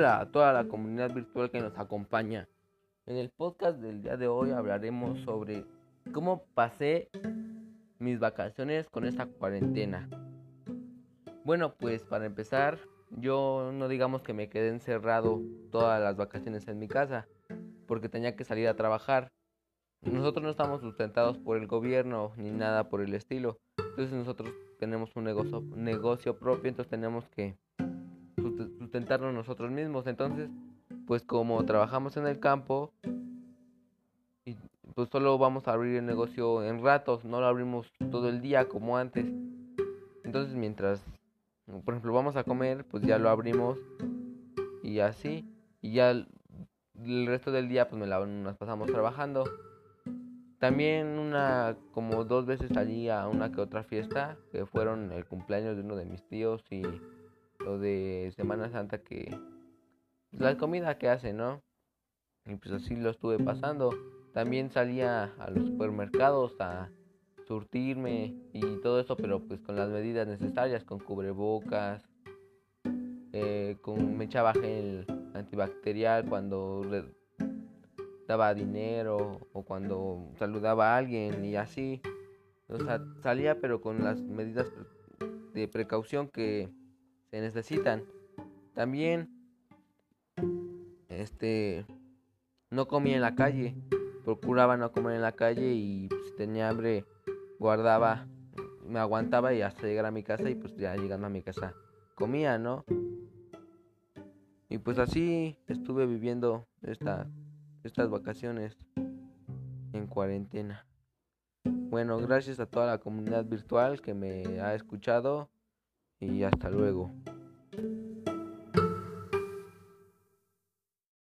Hola a toda la comunidad virtual que nos acompaña. En el podcast del día de hoy hablaremos sobre cómo pasé mis vacaciones con esta cuarentena. Bueno, pues para empezar, yo no digamos que me quedé encerrado todas las vacaciones en mi casa, porque tenía que salir a trabajar. Nosotros no estamos sustentados por el gobierno ni nada por el estilo. Entonces nosotros tenemos un negocio, negocio propio, entonces tenemos que sustentarnos nosotros mismos. Entonces, pues como trabajamos en el campo, y pues solo vamos a abrir el negocio en ratos, no lo abrimos todo el día como antes. Entonces, mientras, por ejemplo, vamos a comer, pues ya lo abrimos y así. Y ya el, resto del día, pues me la, nos pasamos trabajando. También una, como dos veces salí a una que otra fiesta, que fueron el cumpleaños de uno de mis tíos y lo de Semana Santa que la comida que hace, ¿no? Y pues así lo estuve pasando. También salía a los supermercados a surtirme y todo eso, pero pues con las medidas necesarias, con cubrebocas, eh, con me echaba gel antibacterial cuando daba dinero o cuando saludaba a alguien y así. O sea, salía pero con las medidas de precaución que se necesitan. También, este, no comía en la calle, procuraba no comer en la calle y pues, si tenía hambre guardaba, me aguantaba y hasta llegar a mi casa y pues ya llegando a mi casa comía, ¿no? Y pues así estuve viviendo esta, estas vacaciones en cuarentena. Bueno, gracias a toda la comunidad virtual que me ha escuchado y hasta luego.